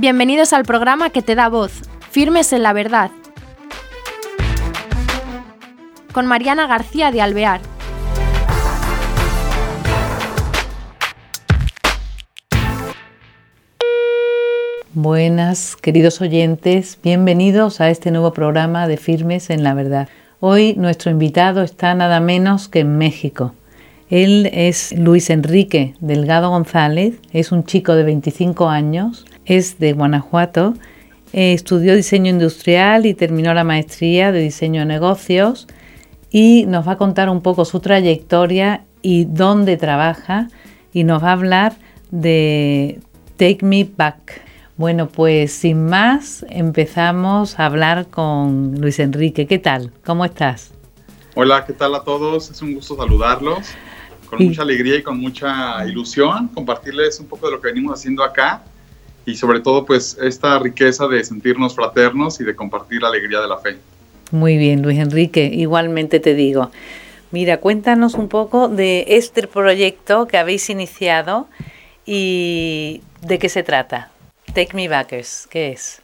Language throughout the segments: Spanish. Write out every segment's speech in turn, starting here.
Bienvenidos al programa que te da voz, Firmes en la Verdad, con Mariana García de Alvear. Buenas, queridos oyentes, bienvenidos a este nuevo programa de Firmes en la Verdad. Hoy nuestro invitado está nada menos que en México. Él es Luis Enrique Delgado González, es un chico de 25 años, es de Guanajuato, eh, estudió diseño industrial y terminó la maestría de diseño de negocios y nos va a contar un poco su trayectoria y dónde trabaja y nos va a hablar de Take Me Back. Bueno, pues sin más, empezamos a hablar con Luis Enrique. ¿Qué tal? ¿Cómo estás? Hola, ¿qué tal a todos? Es un gusto saludarlos. Con mucha alegría y con mucha ilusión compartirles un poco de lo que venimos haciendo acá y sobre todo pues esta riqueza de sentirnos fraternos y de compartir la alegría de la fe. Muy bien, Luis Enrique, igualmente te digo. Mira, cuéntanos un poco de este proyecto que habéis iniciado y de qué se trata. Take Me Backers, ¿qué es?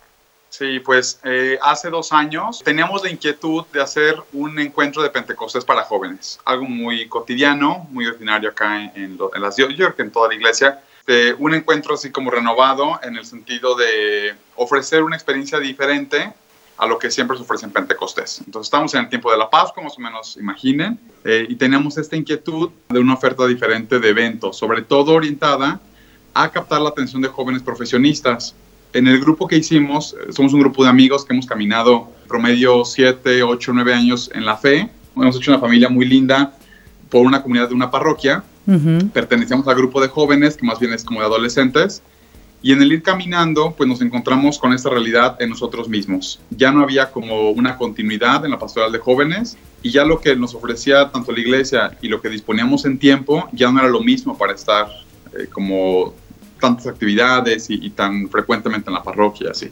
Sí, pues eh, hace dos años teníamos la inquietud de hacer un encuentro de Pentecostés para jóvenes, algo muy cotidiano, muy ordinario acá en, en, en las York, en toda la iglesia. Eh, un encuentro así como renovado en el sentido de ofrecer una experiencia diferente a lo que siempre se ofrece en Pentecostés. Entonces estamos en el tiempo de la Pascua, más o menos imaginen, eh, y teníamos esta inquietud de una oferta diferente de eventos, sobre todo orientada a captar la atención de jóvenes profesionistas. En el grupo que hicimos, eh, somos un grupo de amigos que hemos caminado promedio 7, 8, 9 años en la fe. Hemos hecho una familia muy linda por una comunidad de una parroquia. Uh-huh. Pertenecemos al grupo de jóvenes, que más bien es como de adolescentes. Y en el ir caminando, pues nos encontramos con esta realidad en nosotros mismos. Ya no había como una continuidad en la pastoral de jóvenes y ya lo que nos ofrecía tanto la iglesia y lo que disponíamos en tiempo ya no era lo mismo para estar eh, como tantas actividades y, y, tan frecuentemente en la parroquia, así.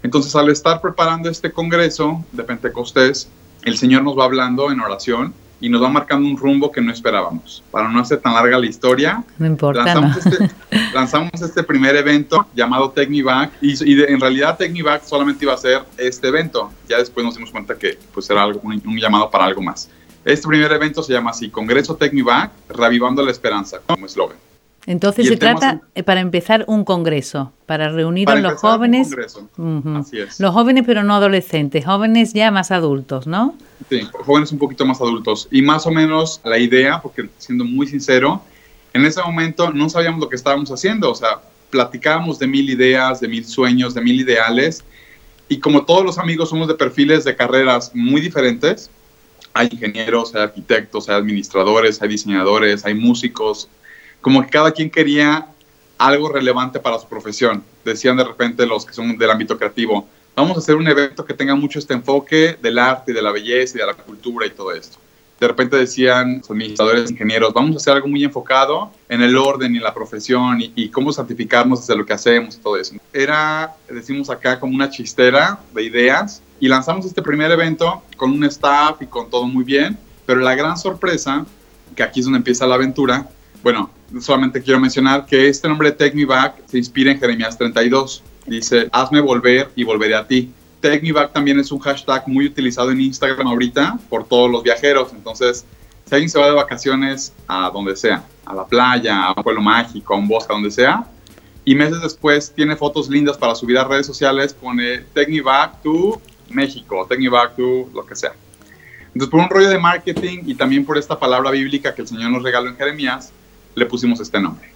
Entonces, al estar preparando este congreso de Pentecostés, el Señor nos va hablando en oración y nos va marcando un rumbo que no esperábamos. Para no hacer tan larga la historia, no importa, lanzamos, no. Este, lanzamos este primer evento llamado Back y, y de, en realidad Back solamente iba a ser este evento. Ya después nos dimos cuenta que pues, era algo, un, un llamado para algo más. Este primer evento se llama así, Congreso Back, Revivando la Esperanza, como eslogan. Entonces se trata, es, para empezar, un congreso, para reunir para a los jóvenes. Un uh -huh. Así es. Los jóvenes, pero no adolescentes, jóvenes ya más adultos, ¿no? Sí, jóvenes un poquito más adultos. Y más o menos la idea, porque siendo muy sincero, en ese momento no sabíamos lo que estábamos haciendo, o sea, platicábamos de mil ideas, de mil sueños, de mil ideales, y como todos los amigos somos de perfiles de carreras muy diferentes, hay ingenieros, hay arquitectos, hay administradores, hay diseñadores, hay músicos, como que cada quien quería algo relevante para su profesión. Decían de repente los que son del ámbito creativo, vamos a hacer un evento que tenga mucho este enfoque del arte de la belleza y de la cultura y todo esto. De repente decían los administradores, ingenieros, vamos a hacer algo muy enfocado en el orden y la profesión y, y cómo santificarnos desde lo que hacemos y todo eso. Era, decimos acá, como una chistera de ideas y lanzamos este primer evento con un staff y con todo muy bien, pero la gran sorpresa, que aquí es donde empieza la aventura, bueno, solamente quiero mencionar que este nombre Take Me Back se inspira en Jeremías 32. Dice, hazme volver y volveré a ti. Take Me Back también es un hashtag muy utilizado en Instagram ahorita por todos los viajeros. Entonces, si alguien se va de vacaciones a donde sea, a la playa, a un pueblo mágico, a un bosque, a donde sea, y meses después tiene fotos lindas para subir a redes sociales, pone Take Me Back to México, Take Me Back to lo que sea. Entonces, por un rollo de marketing y también por esta palabra bíblica que el Señor nos regaló en Jeremías, le pusimos este nombre.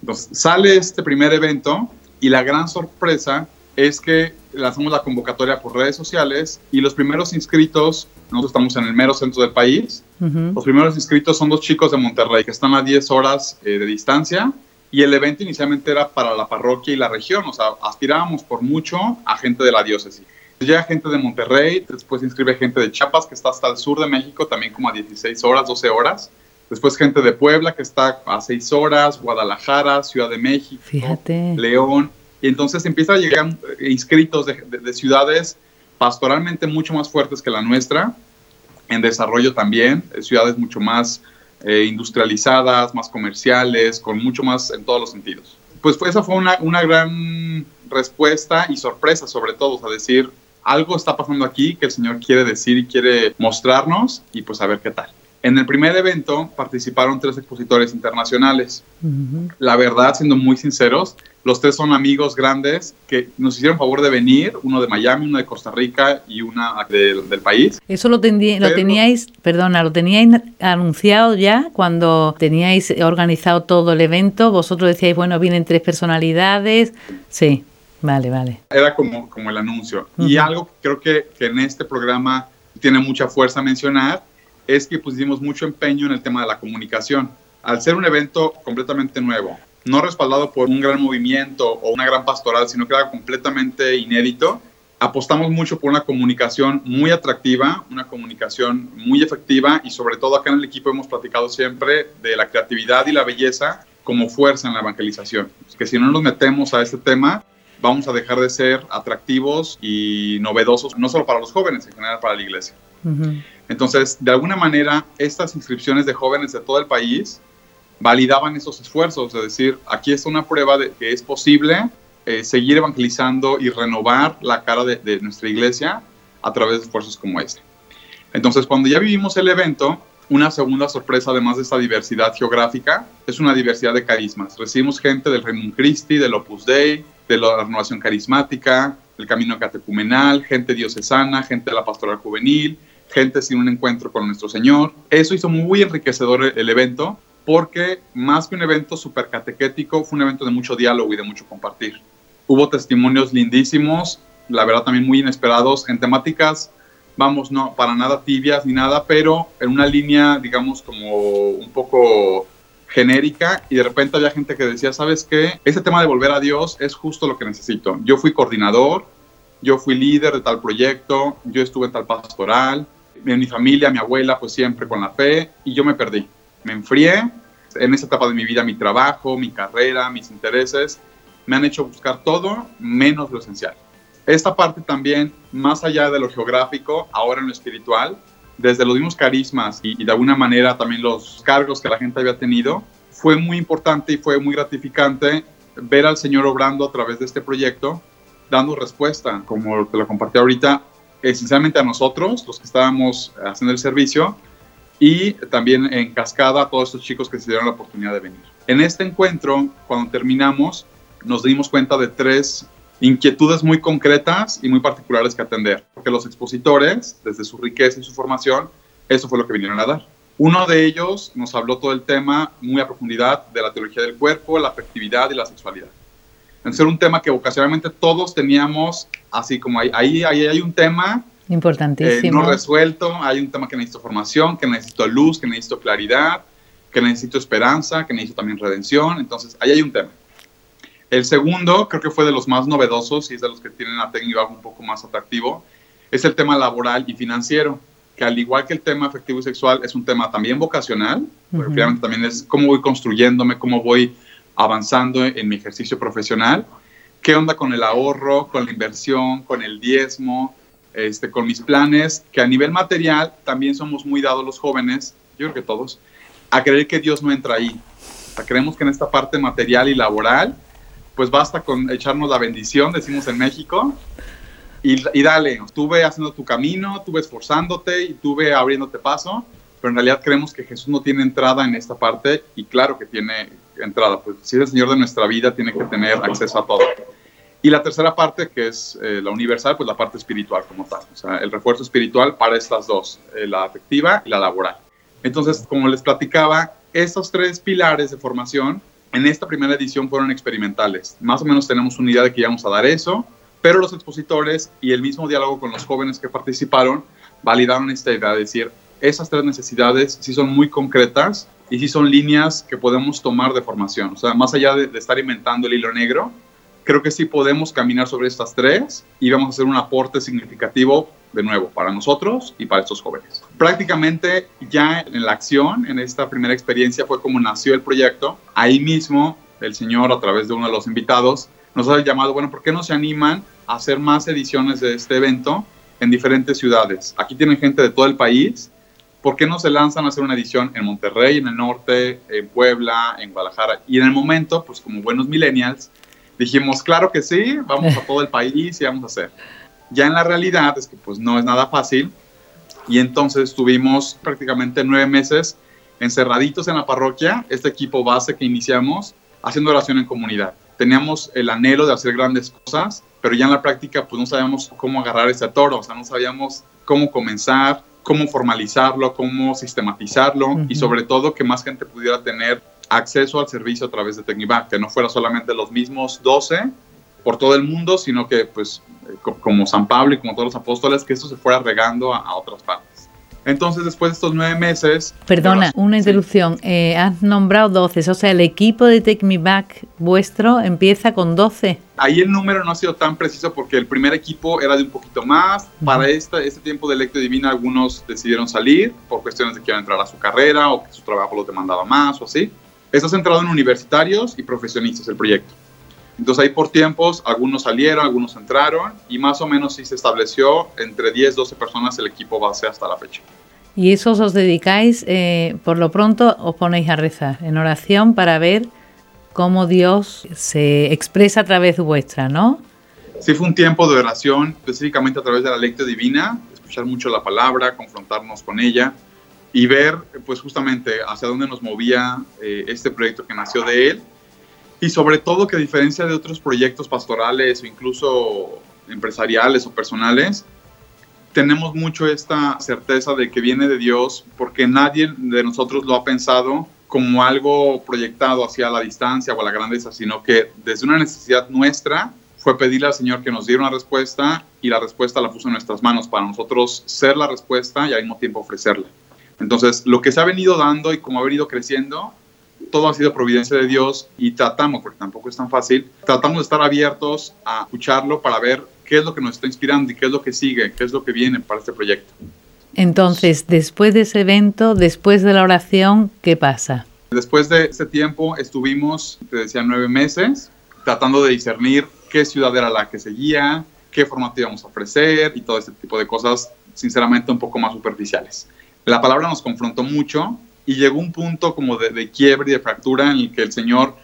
Entonces, sale este primer evento y la gran sorpresa es que lanzamos la convocatoria por redes sociales y los primeros inscritos, nosotros estamos en el mero centro del país, uh -huh. los primeros inscritos son dos chicos de Monterrey que están a 10 horas eh, de distancia y el evento inicialmente era para la parroquia y la región, o sea, aspirábamos por mucho a gente de la diócesis. Llega gente de Monterrey, después se inscribe gente de Chiapas que está hasta el sur de México, también como a 16 horas, 12 horas. Después gente de Puebla que está a seis horas, Guadalajara, Ciudad de México, Fíjate. León. Y entonces empieza a llegar inscritos de, de, de, ciudades pastoralmente mucho más fuertes que la nuestra, en desarrollo también, ciudades mucho más eh, industrializadas, más comerciales, con mucho más en todos los sentidos. pues esa fue una, una gran respuesta y sorpresa sobre todo, a decir, algo está pasando aquí que el Señor quiere decir y quiere mostrarnos y pues a ver qué tal. En el primer evento participaron tres expositores internacionales. La verdad, siendo muy sinceros, los tres son amigos grandes que nos hicieron favor de venir, uno de Miami, uno de Costa Rica y una del país. Eso lo, lo teníais, perdona, lo teníais anunciado ya cuando teníais organizado todo el evento. Vosotros decíais, bueno, vienen tres personalidades. Sí, vale, vale. Era como, como el anuncio. Y algo que creo que, que en este programa tiene mucha fuerza mencionar es que pusimos mucho empeño en el tema de la comunicación. Al ser un evento completamente nuevo, no respaldado por un gran movimiento o una gran pastoral, sino que era completamente inédito, apostamos mucho por una comunicación muy atractiva, una comunicación muy efectiva y sobre todo acá en el equipo hemos platicado siempre de la creatividad y la belleza como fuerza en la evangelización. Que si no nos metemos a este tema, vamos a dejar de ser atractivos y novedosos, no solo para los jóvenes, en general para la iglesia. Entonces, de alguna manera, estas inscripciones de jóvenes de todo el país validaban esos esfuerzos, es decir, aquí está una prueba de que es posible eh, seguir evangelizando y renovar la cara de, nuestra iglesia a través de esfuerzos como este. Entonces, cuando ya vivimos el evento, una segunda sorpresa, además de esta diversidad geográfica, es una diversidad de carismas. Recibimos gente del Raymond Christi, del Opus Dei, de la renovación carismática, del camino catecumenal, gente diocesana, gente de la pastoral juvenil, gente sin un encuentro con nuestro Señor. Eso hizo muy enriquecedor el evento porque más que un evento súper catequético, fue un evento de mucho diálogo y de mucho compartir. Hubo testimonios lindísimos, la verdad también muy inesperados, en temáticas, vamos, no para nada tibias ni nada, pero en una línea, digamos, como un poco genérica y de repente había gente que decía, ¿sabes qué? Ese tema de volver a Dios es justo lo que necesito. Yo fui coordinador, yo fui líder de tal proyecto, yo estuve en tal pastoral, mi familia, mi abuela, pues siempre con la fe y yo me perdí me enfrié. En esa etapa de mi vida, mi trabajo, mi carrera, mis intereses, me han hecho buscar todo menos lo esencial. Esta parte también, más allá de lo geográfico, ahora en lo espiritual, desde los mismos carismas y, de alguna manera también los cargos que la gente había tenido, fue muy importante y fue muy gratificante ver al Señor obrando a través de este proyecto, dando respuesta, como te lo compartí ahorita, esencialmente a nosotros, los que estábamos haciendo el servicio, y también en cascada a todos estos chicos que se dieron la oportunidad de venir. En este encuentro, cuando terminamos, nos dimos cuenta de tres inquietudes muy concretas y muy particulares que atender, porque los expositores, desde su riqueza y su formación, eso fue lo que vinieron a dar. Uno de ellos nos habló todo el tema muy a profundidad de la teología del cuerpo, la afectividad y la sexualidad. Es un tema que ocasionalmente todos teníamos, así como ahí, ahí, ahí hay un tema Importantísimo. Eh, no resuelto, hay un tema que necesito formación, que necesito luz, que necesito claridad, que necesito esperanza, que necesito también redención. Entonces, ahí hay un tema. El segundo, creo que fue de los más novedosos y es de los que tienen la técnica un poco más atractivo, es el tema laboral y financiero, que al igual que el tema afectivo y sexual, es un tema también vocacional, pero finalmente también es cómo voy construyéndome, cómo voy avanzando en mi ejercicio profesional, qué onda con el ahorro, con la inversión, con el diezmo, este, con mis planes, que a nivel material también somos muy dados los jóvenes, yo creo que todos, a creer que Dios no entra ahí. O creemos que en esta parte material y laboral, pues basta con echarnos la bendición, decimos en México, y, y dale, estuve haciendo tu camino, estuve esforzándote y estuve abriéndote paso, pero en realidad creemos que Jesús no tiene entrada en esta parte y claro que tiene entrada, pues si es el Señor de nuestra vida, tiene que tener acceso a todo. Y la tercera parte, que es eh, la universal, pues la parte espiritual como tal. O sea, el refuerzo espiritual para estas dos, eh, la afectiva y la laboral. Entonces, como les platicaba, estos tres pilares de formación en esta primera edición fueron experimentales. Más o menos tenemos una idea de que íbamos a dar eso, pero los expositores y el mismo diálogo con los jóvenes que participaron validaron esta idea de decir, esas tres necesidades sí son muy concretas y sí son líneas que podemos tomar de formación. O sea, más allá de, estar inventando el hilo negro, creo que sí podemos caminar sobre estas tres y vamos a hacer un aporte significativo de nuevo para nosotros y para estos jóvenes. Prácticamente ya en la acción, en esta primera experiencia fue como nació el proyecto. Ahí mismo el señor a través de uno de los invitados nos ha llamado, bueno, ¿por qué no se animan a hacer más ediciones de este evento en diferentes ciudades? Aquí tienen gente de todo el país ¿por qué no se lanzan a hacer una edición en Monterrey, en el norte, en Puebla, en Guadalajara? Y en el momento, pues como buenos millennials, dijimos, claro que sí, vamos a todo el país y vamos a hacer. Ya en la realidad es que pues no es nada fácil y entonces estuvimos prácticamente nueve meses encerraditos en la parroquia, este equipo base que iniciamos, haciendo oración en comunidad. Teníamos el anhelo de hacer grandes cosas, pero ya en la práctica pues no sabíamos cómo agarrar ese toro, o sea, no sabíamos cómo comenzar, cómo formalizarlo, cómo sistematizarlo y sobre todo que más gente pudiera tener acceso al servicio a través de Tecnivac, que no fuera solamente los mismos 12 por todo el mundo, sino que pues como San Pablo y como todos los apóstoles, que esto se fuera regando a, otras partes. Entonces, después de estos nueve meses... Perdona, una interrupción. Eh, has nombrado 12, o sea, el equipo de Take Me Back vuestro empieza con 12. Ahí el número no ha sido tan preciso porque el primer equipo era de un poquito más. Para esta, este tiempo de Lectio Divina algunos decidieron salir por cuestiones de que iban a entrar a su carrera o que su trabajo los demandaba más o así. Está centrado en universitarios y profesionistas el proyecto. Entonces ahí por tiempos, algunos salieron, algunos entraron y más o menos sí se estableció entre 10, 12 personas el equipo base hasta la fecha. Y eso os dedicáis, eh, por lo pronto os ponéis a rezar en oración para ver cómo Dios se expresa a través vuestra, ¿no? Sí, fue un tiempo de oración, específicamente a través de la lectura divina, escuchar mucho la palabra, confrontarnos con ella y ver, pues justamente, hacia dónde nos movía eh, este proyecto que nació de él y sobre todo que a diferencia de otros proyectos pastorales o incluso empresariales o personales, tenemos mucho esta certeza de que viene de Dios porque nadie de nosotros lo ha pensado como algo proyectado hacia la distancia o a la grandeza, sino que desde una necesidad nuestra fue pedirle al Señor que nos diera una respuesta y la respuesta la puso en nuestras manos para nosotros ser la respuesta y al mismo tiempo ofrecerla. Entonces, lo que se ha venido dando y como ha venido creciendo todo ha sido providencia de Dios y tratamos, porque tampoco es tan fácil, tratamos de estar abiertos a escucharlo para ver qué es lo que nos está inspirando y qué es lo que sigue, qué es lo que viene para este proyecto. Entonces, después de ese evento, después de la oración, ¿qué pasa? Después de ese tiempo estuvimos, te decía, nueve meses tratando de discernir qué ciudad era la que seguía, qué formato íbamos a ofrecer y todo ese tipo de cosas, sinceramente, un poco más superficiales. La palabra nos confrontó mucho y llegó un punto como de, quiebre y de fractura en el que el Señor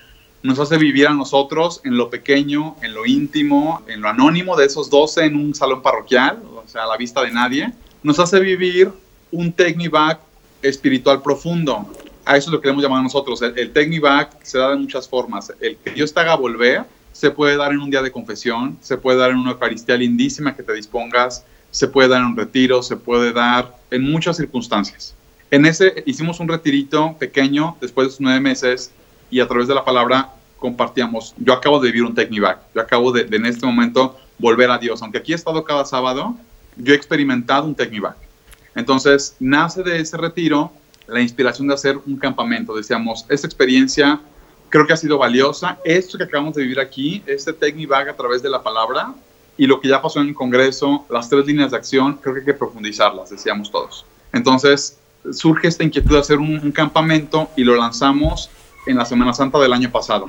nos hace vivir a nosotros en lo pequeño, en lo íntimo, en lo anónimo de esos 12 en un salón parroquial, o sea, a la vista de nadie. Nos hace vivir un Techniback espiritual profundo. A eso es lo que queremos llamar nosotros. El, el Back se da de muchas formas. El que Dios te haga volver se puede dar en un día de confesión, se puede dar en una Eucaristía lindísima que te dispongas, se puede dar en un retiro, se puede dar en muchas circunstancias. En ese hicimos un retirito pequeño después de nueve meses y a través de la palabra compartíamos. Yo acabo de vivir un Take Me Back. Yo acabo de, en este momento volver a Dios. Aunque aquí he estado cada sábado, yo he experimentado un Take Me Back. Entonces, nace de ese retiro la inspiración de hacer un campamento. Decíamos, esta experiencia creo que ha sido valiosa. Esto que acabamos de vivir aquí, este Take Me Back a través de la palabra y lo que ya pasó en el Congreso, las tres líneas de acción, creo que hay que profundizarlas, decíamos todos. Entonces, surge esta inquietud de hacer un, campamento y lo lanzamos en la Semana Santa del año pasado,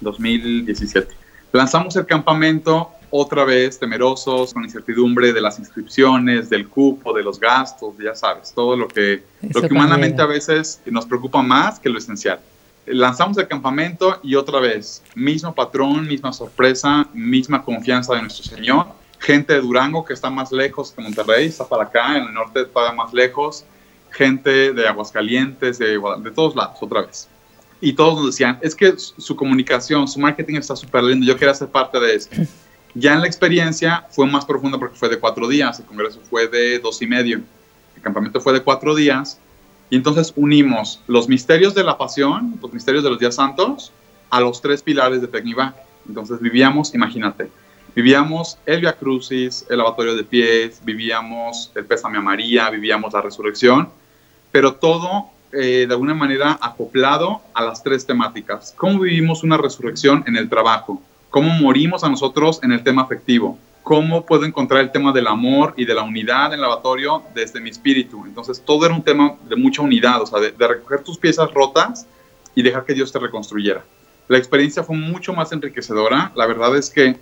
2017. Lanzamos el campamento otra vez temerosos, con incertidumbre de las inscripciones, del cupo, de los gastos, ya sabes, todo lo que, lo que humanamente a veces nos preocupa más que lo esencial. Lanzamos el campamento y otra vez, mismo patrón, misma sorpresa, misma confianza de nuestro Señor. Gente de Durango que está más lejos que Monterrey, está para acá, en el norte todavía más lejos gente de Aguascalientes, de, de todos lados, otra vez. Y todos nos decían, es que su comunicación, su marketing está súper lindo, yo quería ser parte de eso. Ya en la experiencia fue más profunda porque fue de cuatro días, el congreso fue de dos y medio, el campamento fue de cuatro días, y entonces unimos los misterios de la pasión, los misterios de los días santos, a los tres pilares de Tecnivac. Entonces vivíamos, imagínate, vivíamos el Via Crucis, el lavatorio de pies, vivíamos el pésame a María, vivíamos la resurrección, pero todo eh, de alguna manera acoplado a las tres temáticas. ¿Cómo vivimos una resurrección en el trabajo? ¿Cómo morimos a nosotros en el tema afectivo? ¿Cómo puedo encontrar el tema del amor y de la unidad en el lavatorio desde mi espíritu? Entonces, todo era un tema de mucha unidad, o sea, de, de recoger tus piezas rotas y dejar que Dios te reconstruyera. La experiencia fue mucho más enriquecedora. La verdad es que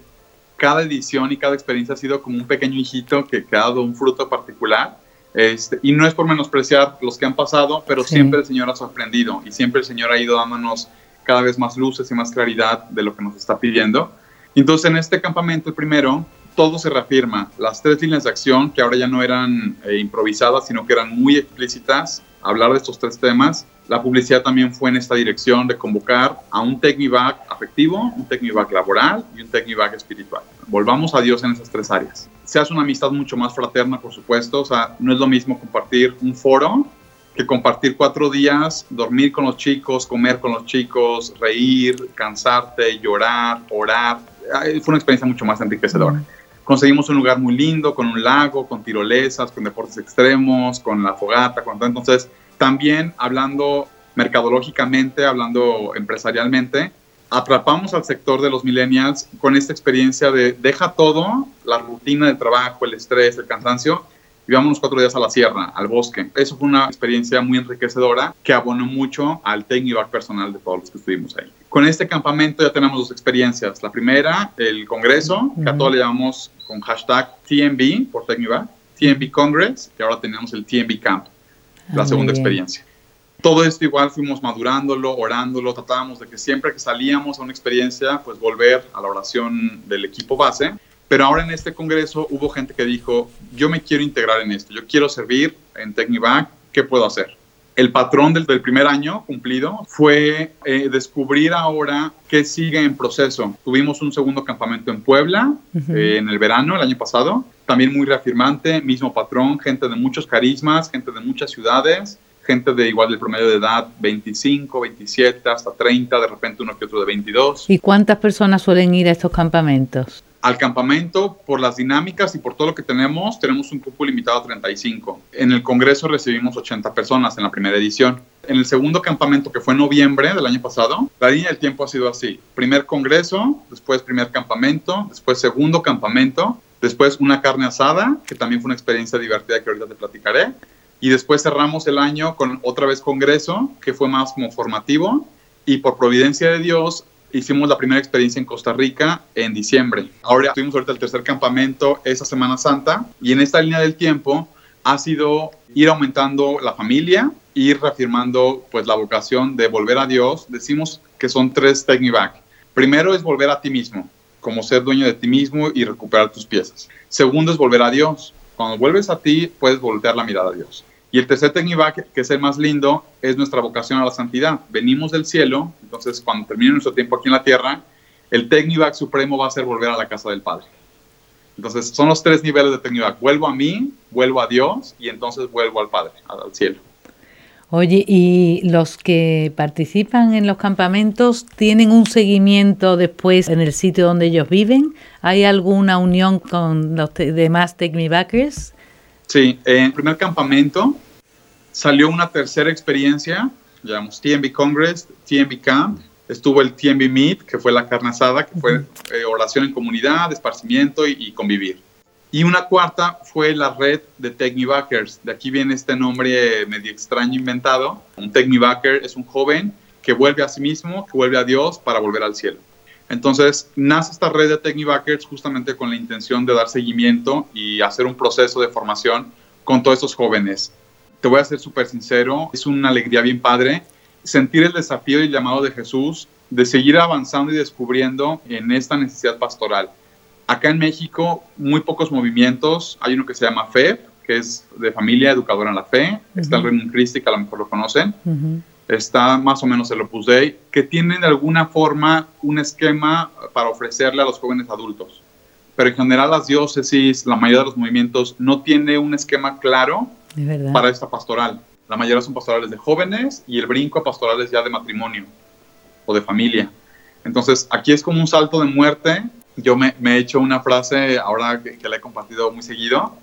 cada edición y cada experiencia ha sido como un pequeño hijito que, ha dado un fruto particular Este, y no es por menospreciar los que han pasado, pero siempre el Señor ha sorprendido y siempre el Señor ha ido dándonos cada vez más luces y más claridad de lo que nos está pidiendo. Entonces, en este campamento, el primero, todo se reafirma. Las tres líneas de acción, que ahora ya no eran eh, improvisadas, sino que eran muy explícitas, hablar de estos tres temas. La publicidad también fue en esta dirección de convocar a un Techniback afectivo, un Techniback laboral y un Techniback espiritual. Volvamos a Dios en esas tres áreas. Se hace una amistad mucho más fraterna, por supuesto. O sea, no es lo mismo compartir un foro que compartir cuatro días, dormir con los chicos, comer con los chicos, reír, cansarte, llorar, orar. Fue una experiencia mucho más enriquecedora. Conseguimos un lugar muy lindo, con un lago, con tirolesas, con deportes extremos, con la fogata, con Entonces, también hablando mercadológicamente, hablando empresarialmente, atrapamos al sector de los millennials con esta experiencia de deja todo, la rutina de trabajo, el estrés, el cansancio, y vámonos cuatro días a la sierra, al bosque. Eso fue una experiencia muy enriquecedora que abonó mucho al técnico personal de todos los que estuvimos ahí. Con este campamento ya tenemos dos experiencias. La primera, el congreso, que a todos le llamamos con hashtag TMB por Techniback, TMB Congress, y ahora tenemos el TMB Camp la ah, segunda experiencia. Todo esto igual fuimos madurándolo, orándolo, tratábamos de que siempre que salíamos a una experiencia, pues volver a la oración del equipo base. Pero ahora en este congreso hubo gente que dijo, yo me quiero integrar en esto, yo quiero servir en Technibac, ¿qué puedo hacer? El patrón del, del primer año cumplido fue eh, descubrir ahora qué sigue en proceso. Tuvimos un segundo campamento en Puebla eh, en el verano, el año pasado, también muy reafirmante, mismo patrón, gente de muchos carismas, gente de muchas ciudades, gente de igual del promedio de edad, 25, 27, hasta 30, de repente uno que otro de 22. ¿Y cuántas personas suelen ir a estos campamentos? Al campamento, por las dinámicas y por todo lo que tenemos, tenemos un cupo limitado a 35. En el Congreso recibimos 80 personas en la primera edición. En el segundo campamento, que fue en noviembre del año pasado, la línea del tiempo ha sido así. Primer Congreso, después primer campamento, después segundo campamento, Después una carne asada, que también fue una experiencia divertida que ahorita te platicaré. Y después cerramos el año con otra vez congreso, que fue más como formativo. Y por providencia de Dios, hicimos la primera experiencia en Costa Rica en diciembre. Ahora tuvimos ahorita el tercer campamento esa Semana Santa. Y en esta línea del tiempo ha sido ir aumentando la familia, ir reafirmando pues la vocación de volver a Dios. Decimos que son tres Techniback. Primero es volver a ti mismo como ser dueño de ti mismo y recuperar tus piezas. Segundo es volver a Dios. Cuando vuelves a ti, puedes voltear la mirada a Dios. Y el tercer Technibac, que es el más lindo, es nuestra vocación a la santidad. Venimos del cielo, entonces cuando termine nuestro tiempo aquí en la tierra, el Technibac supremo va a ser volver a la casa del Padre. Entonces son los tres niveles de Technibac. Vuelvo a mí, vuelvo a Dios y entonces vuelvo al Padre, al cielo. Oye, ¿y los que participan en los campamentos tienen un seguimiento después en el sitio donde ellos viven? ¿Hay alguna unión con los demás Technibackers? Sí, en el primer campamento salió una tercera experiencia, llamamos TMB Congress, TMB Camp, estuvo el TMB Meet, que fue la carne asada, que fue eh, oración en comunidad, esparcimiento y convivir. Y una cuarta fue la red de Technibackers. De aquí viene este nombre medio extraño inventado. Un Technibacker es un joven que vuelve a sí mismo, que vuelve a Dios para volver al cielo. Entonces, nace esta red de Technibackers justamente con la intención de dar seguimiento y hacer un proceso de formación con todos estos jóvenes. Te voy a ser súper sincero, es una alegría bien padre sentir el desafío y el llamado de Jesús de seguir avanzando y descubriendo en esta necesidad pastoral Acá en México, muy pocos movimientos. Hay uno que se llama FEF, que es de familia educadora en la fe. Está el Reino Christi, que a lo mejor lo conocen. Está más o menos el Opus Dei, que tienen de alguna forma un esquema para ofrecerle a los jóvenes adultos. Pero en general las diócesis, la mayoría de los movimientos, no tiene un esquema claro para esta pastoral. La mayoría son pastorales de jóvenes y el brinco a pastorales ya de matrimonio o de familia. Entonces, aquí es como un salto de muerte yo me, he hecho una frase ahora que, la he compartido muy seguido.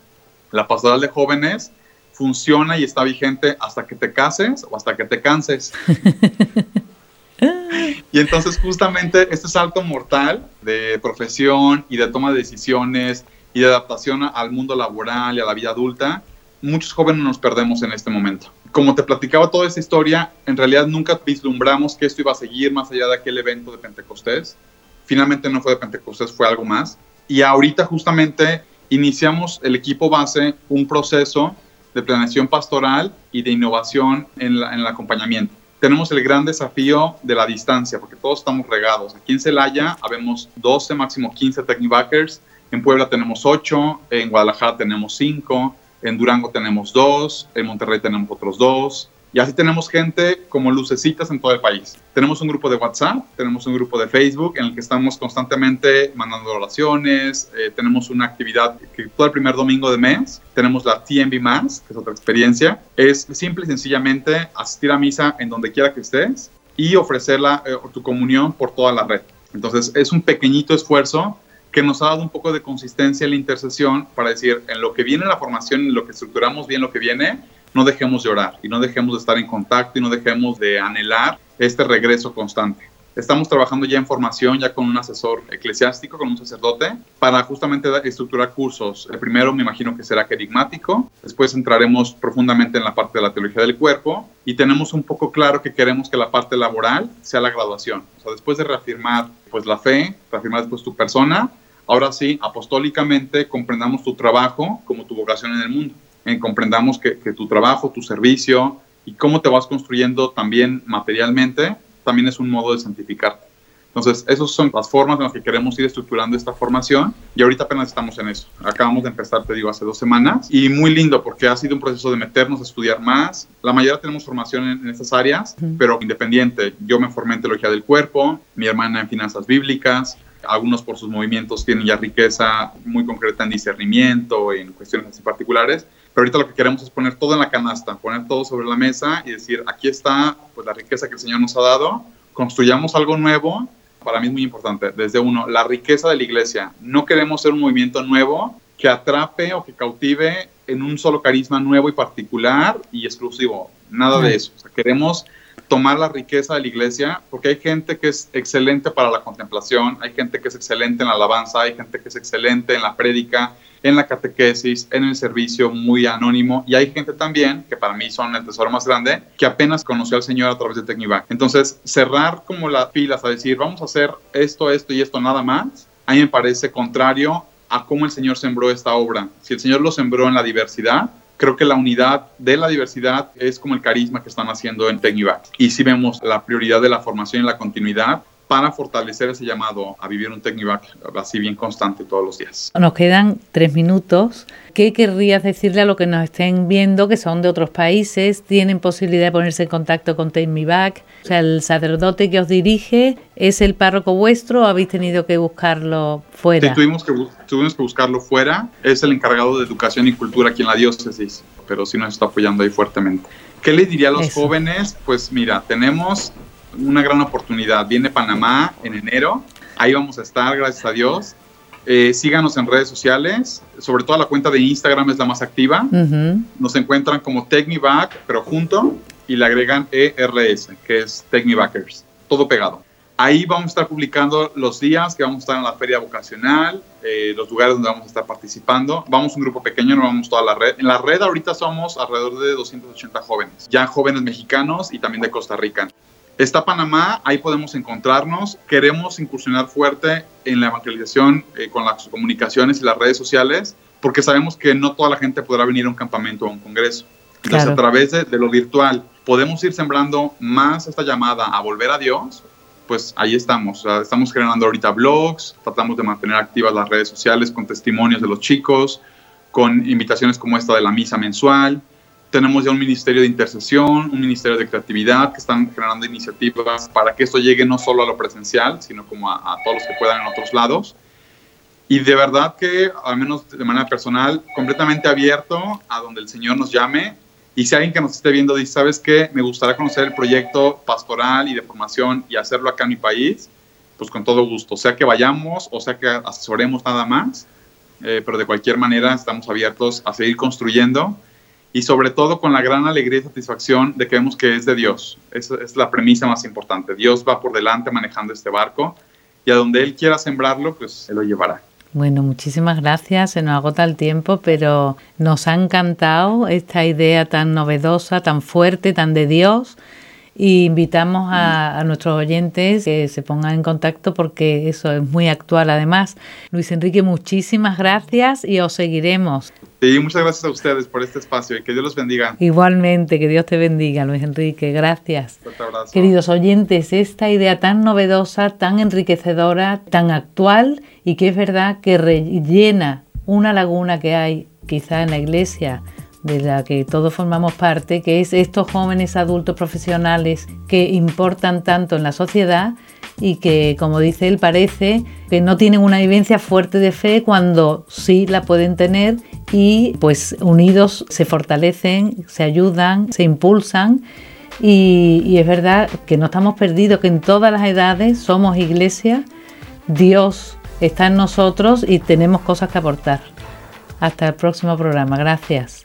La pastoral de jóvenes funciona y está vigente hasta que te cases o hasta que te canses. y entonces justamente este salto mortal de profesión y de toma de decisiones y de adaptación al mundo laboral y a la vida adulta, muchos jóvenes nos perdemos en este momento. Como te platicaba toda esta historia, en realidad nunca vislumbramos que esto iba a seguir más allá de aquel evento de Pentecostés. Finalmente no fue de Pentecostés, fue algo más. Y ahorita justamente iniciamos el equipo base un proceso de planeación pastoral y de innovación en, en el acompañamiento. Tenemos el gran desafío de la distancia, porque todos estamos regados. Aquí en Celaya habemos 12, máximo 15 Technibackers, en Puebla tenemos 8, en Guadalajara tenemos 5, en Durango tenemos 2, en Monterrey tenemos otros 2, y así tenemos gente como lucecitas en todo el país. Tenemos un grupo de WhatsApp, tenemos un grupo de Facebook en el que estamos constantemente mandando oraciones, eh, tenemos una actividad que todo el primer domingo de mes, tenemos la TMB Mass, que es otra experiencia. Es simple y sencillamente asistir a misa en donde quiera que estés y ofrecerla eh, tu comunión por toda la red. Entonces es un pequeñito esfuerzo que nos ha dado un poco de consistencia en la intercesión para decir, en lo que viene la formación, en lo que estructuramos bien lo que viene, no dejemos de orar y no dejemos de estar en contacto y no dejemos de anhelar este regreso constante. Estamos trabajando ya en formación, ya con un asesor eclesiástico, con un sacerdote, para justamente estructurar cursos. El primero me imagino que será querigmático, después entraremos profundamente en la parte de la teología del cuerpo y tenemos un poco claro que queremos que la parte laboral sea la graduación. O sea, después de reafirmar pues la fe, reafirmar después tu persona, ahora sí, apostólicamente comprendamos tu trabajo como tu vocación en el mundo comprendamos que, tu trabajo, tu servicio y cómo te vas construyendo también materialmente, también es un modo de santificarte. Entonces, esas son las formas en las que queremos ir estructurando esta formación y ahorita apenas estamos en eso. Acabamos de empezar, te digo, hace dos semanas y muy lindo porque ha sido un proceso de meternos a estudiar más. La mayoría tenemos formación en, en estas áreas, pero independiente. Yo me formé en teología del cuerpo, mi hermana en finanzas bíblicas, algunos por sus movimientos tienen ya riqueza muy concreta en discernimiento, en cuestiones así particulares, pero ahorita lo que queremos es poner todo en la canasta, poner todo sobre la mesa y decir, aquí está pues la riqueza que el Señor nos ha dado, construyamos algo nuevo. Para mí es muy importante, desde uno, la riqueza de la iglesia. No queremos ser un movimiento nuevo que atrape o que cautive en un solo carisma nuevo y particular y exclusivo. Nada de eso. O sea, queremos tomar la riqueza de la iglesia, porque hay gente que es excelente para la contemplación, hay gente que es excelente en la alabanza, hay gente que es excelente en la prédica, en la catequesis, en el servicio muy anónimo, y hay gente también, que para mí son el tesoro más grande, que apenas conoció al Señor a través de Technibac. Entonces, cerrar como las pilas a decir, vamos a hacer esto, esto y esto nada más, a mí me parece contrario a cómo el Señor sembró esta obra. Si el Señor lo sembró en la diversidad, creo que la unidad de la diversidad es como el carisma que están haciendo en Tecnivac. Y si vemos la prioridad de la formación y la continuidad para fortalecer ese llamado a vivir un Tecnivac así bien constante todos los días. Nos quedan tres minutos. ¿Qué querrías decirle a los que nos estén viendo, que son de otros países, tienen posibilidad de ponerse en contacto con Tecnivac? O sea, el sacerdote que os dirige es el párroco vuestro o habéis tenido que buscarlo fuera? Sí, tuvimos que, tuvimos que buscarlo fuera. Es el encargado de educación y cultura aquí en la diócesis, pero sí nos está apoyando ahí fuertemente. ¿Qué le diría a los jóvenes? Pues mira, tenemos una gran oportunidad. Viene Panamá en enero. Ahí vamos a estar, gracias a Dios. Eh, síganos en redes sociales, sobre todo la cuenta de Instagram es la más activa. Nos encuentran como Techniback, pero junto, y le agregan ERS, que es Technibackers, todo pegado. Ahí vamos a estar publicando los días que vamos a estar en la feria vocacional, eh, los lugares donde vamos a estar participando. Vamos un grupo pequeño, no vamos toda la red. En la red ahorita somos alrededor de 280 jóvenes, ya jóvenes mexicanos y también de Costa Rica. Está Panamá, ahí podemos encontrarnos. Queremos incursionar fuerte en la evangelización eh, con las comunicaciones y las redes sociales, porque sabemos que no toda la gente podrá venir a un campamento o a un congreso. Entonces, a través de, lo virtual, podemos ir sembrando más esta llamada a volver a Dios, pues ahí estamos. estamos generando ahorita blogs, tratamos de mantener activas las redes sociales con testimonios de los chicos, con invitaciones como esta de la misa mensual. Tenemos ya un ministerio de intercesión, un ministerio de creatividad que están generando iniciativas para que esto llegue no solo a lo presencial, sino como a, todos los que puedan en otros lados. Y de verdad que, al menos de manera personal, completamente abierto a donde el Señor nos llame. Y si alguien que nos esté viendo dice, ¿sabes qué? Me gustaría conocer el proyecto pastoral y de formación y hacerlo acá en mi país, pues con todo gusto. Sea que vayamos o sea que asesoremos nada más. Eh, pero de cualquier manera estamos abiertos a seguir construyendo y sobre todo con la gran alegría y satisfacción de que vemos que es de Dios. Esa es la premisa más importante. Dios va por delante manejando este barco y a donde Él quiera sembrarlo, pues Él lo llevará. Bueno, muchísimas gracias. Se nos agota el tiempo, pero nos ha encantado esta idea tan novedosa, tan fuerte, tan de Dios. Y invitamos a, a, nuestros oyentes que se pongan en contacto porque eso es muy actual además. Luis Enrique, muchísimas gracias y os seguiremos. Sí, muchas gracias a ustedes por este espacio y que Dios los bendiga. Igualmente, que Dios te bendiga, Luis Enrique. Gracias. Queridos oyentes, esta idea tan novedosa, tan enriquecedora, tan actual y que es verdad que rellena una laguna que hay quizá en la iglesia de la que todos formamos parte, que es estos jóvenes adultos profesionales que importan tanto en la sociedad y que, como dice él, parece que no tienen una vivencia fuerte de fe cuando sí la pueden tener y pues unidos se fortalecen, se ayudan, se impulsan y, es verdad que no estamos perdidos, que en todas las edades somos iglesia, Dios está en nosotros y tenemos cosas que aportar. Hasta el próximo programa. Gracias.